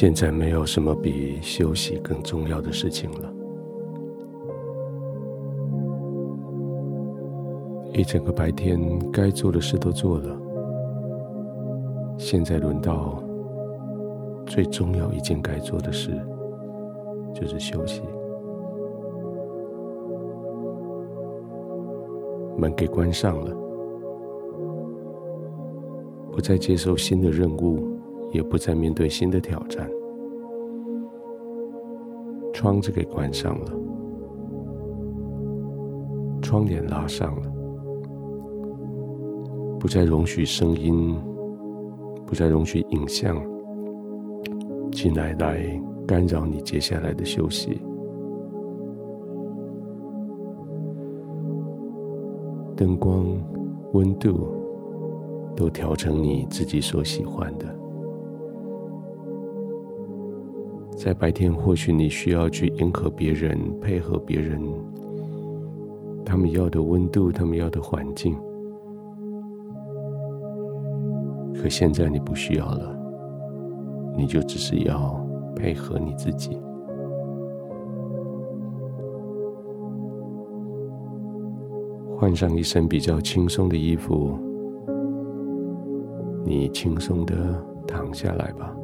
现在没有什么比休息更重要的事情了。一整个白天该做的事都做了，现在轮到最重要一件该做的事，就是休息。门给关上了，不再接受新的任务，也不再面对新的挑战。窗子给关上了，窗帘拉上了，不再容许声音，不再容许影像进来来干扰你接下来的休息。灯光、温度都调成你自己所喜欢的。在白天，或许你需要去迎合别人、配合别人，他们要的温度、他们要的环境。可现在你不需要了，你就只是要配合你自己。换上一身比较轻松的衣服，你轻松的躺下来吧。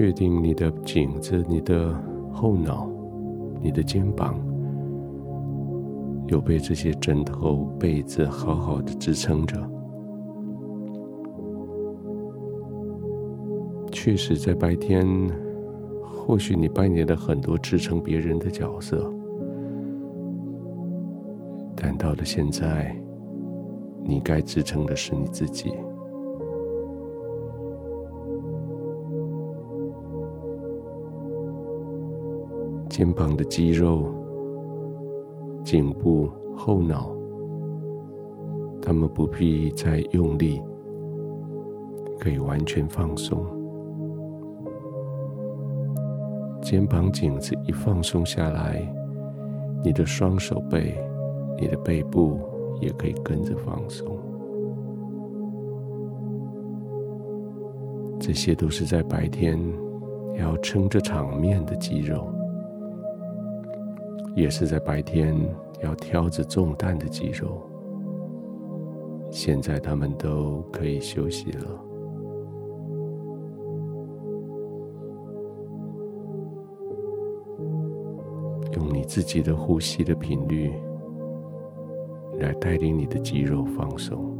确定你的颈子、你的后脑、你的肩膀有被这些枕头、被子好好的支撑着。确实，在白天。或许你扮演了很多支撑别人的角色，但到了现在，你该支撑的是你自己。肩膀的肌肉、颈部、后脑，他们不必再用力，可以完全放松。肩膀颈子一放松下来，你的双手背、你的背部也可以跟着放松。这些都是在白天要撑着场面的肌肉，也是在白天要挑着重担的肌肉。现在他们都可以休息了。用你自己的呼吸的频率来带领你的肌肉放松。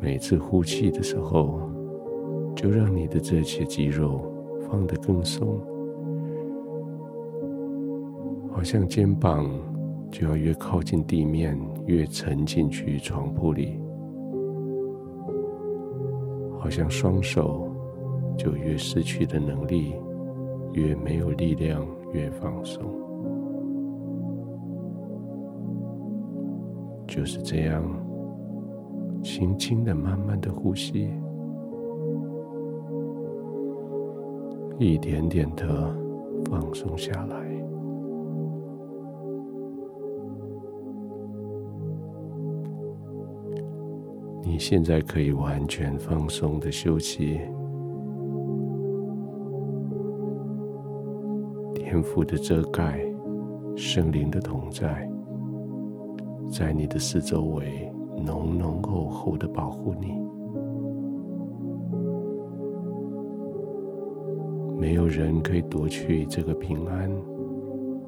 每次呼气的时候，就让你的这些肌肉放得更松，好像肩膀就要越靠近地面，越沉进去床铺里，好像双手。就越失去的能力，越没有力量，越放松。就是这样，轻轻的、慢慢的呼吸，一点点的放松下来。你现在可以完全放松的休息。天父的遮盖，圣灵的同在，在你的四周围浓浓厚厚的保护你。没有人可以夺去这个平安，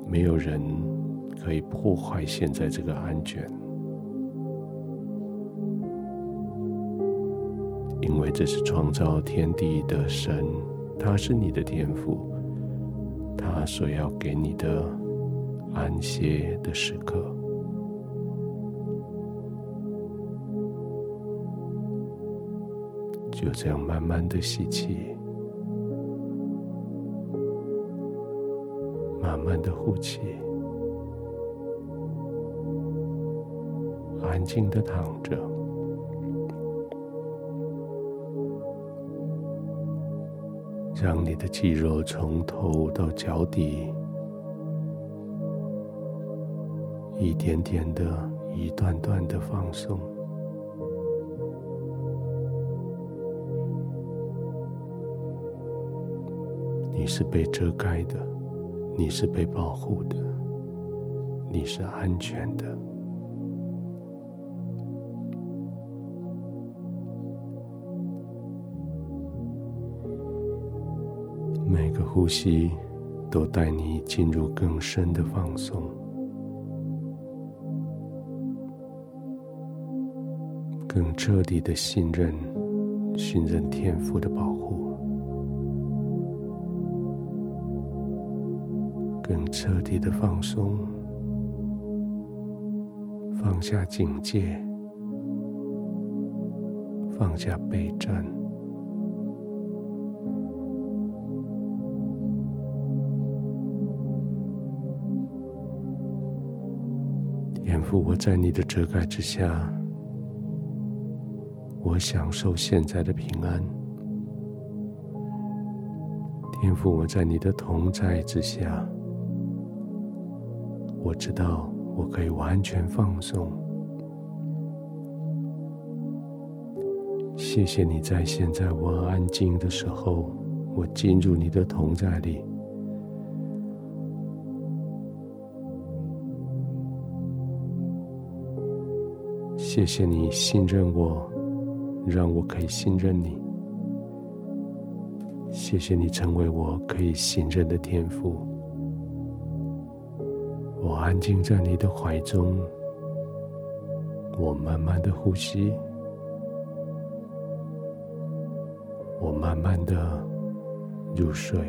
没有人可以破坏现在这个安全，因为这是创造天地的神，他是你的天赋。他所要给你的安歇的时刻，就这样慢慢的吸气，慢慢的呼气，安静的躺着。让你的肌肉从头到脚底一点点的、一段段的放松。你是被遮盖的，你是被保护的，你是安全的。每个呼吸都带你进入更深的放松，更彻底的信任，信任天赋的保更彻底的放松，放下警戒，放下备战。天父，我在你的遮盖之下，我享受现在的平安。天父，我在你的同在之下。我知道我可以完全放松。谢谢你在现在我安静的时候，我进入你的同在里。谢谢你信任我，让我可以信任你。谢谢你成为我可以信任的天赋。我安静在你的怀中，我慢慢的呼吸，我慢慢的入睡。